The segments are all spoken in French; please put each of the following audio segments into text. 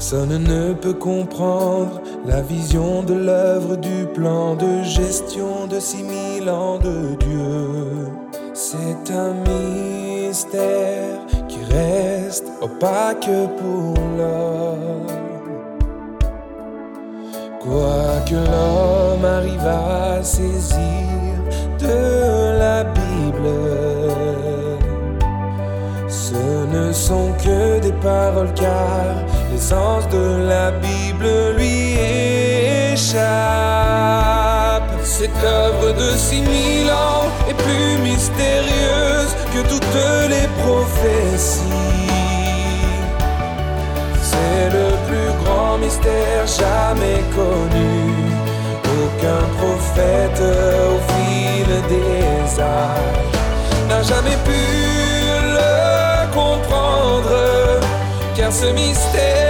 Personne ne peut comprendre la vision de l'œuvre du plan de gestion de six mille ans de Dieu. C'est un mystère qui reste opaque pour l'homme. Quoi que l'homme arrive à saisir de la Bible, ce ne sont que des paroles car l'essence de la Bible lui échappe. Cette œuvre de six mille ans est plus mystérieuse que toutes les prophéties. C'est le plus grand mystère jamais connu. Aucun prophète au fil des âges n'a jamais pu car ce mystère n'est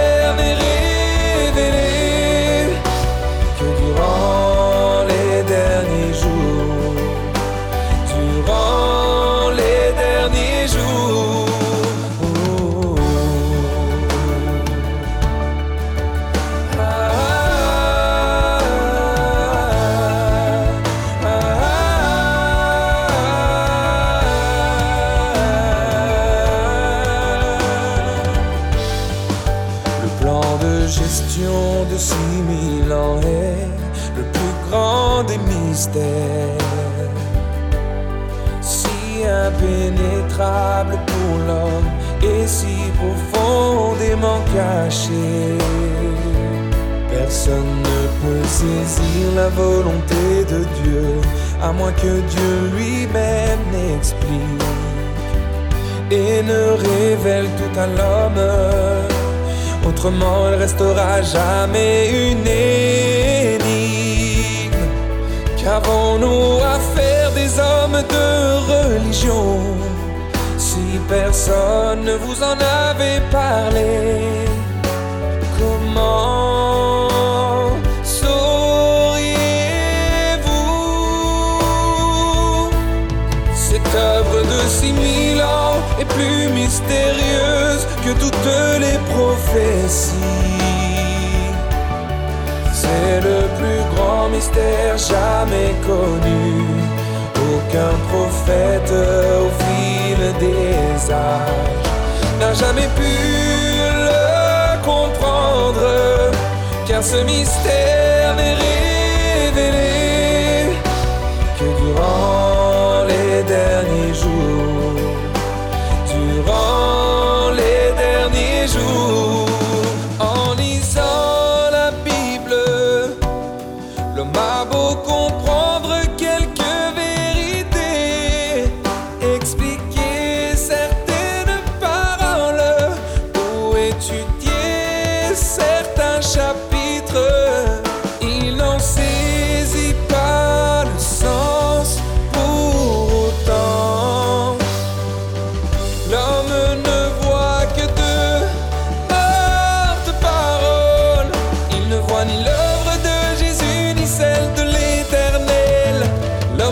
de gestion de six mille ans est le plus grand des mystères. Si impénétrable pour l'homme et si profondément caché. Personne ne peut saisir la volonté de Dieu, à moins que Dieu lui-même n'explique et ne révèle tout à l'homme. Autrement, il restera jamais une énigme. Qu'avons-nous à faire des hommes de religion si personne ne vous en avait parlé? Comment sauriez-vous? Cette œuvre de six mille ans est plus mystérieuse que toutes les prophéties. C'est le plus grand mystère jamais connu. Aucun prophète au fil des âges n'a jamais pu le comprendre, car ce mystère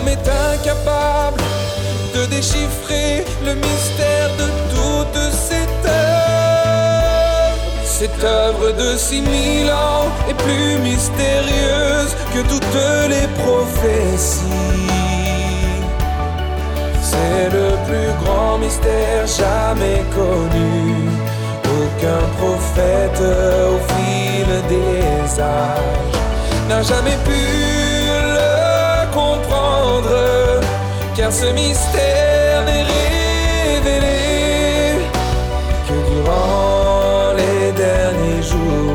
Est incapable de déchiffrer le mystère de toute cette œuvre. Cette œuvre de six mille ans est plus mystérieuse que toutes les prophéties. C'est le plus grand mystère jamais connu. Aucun prophète au fil des âges n'a jamais pu ce mystère n'est révélé que durant les derniers jours.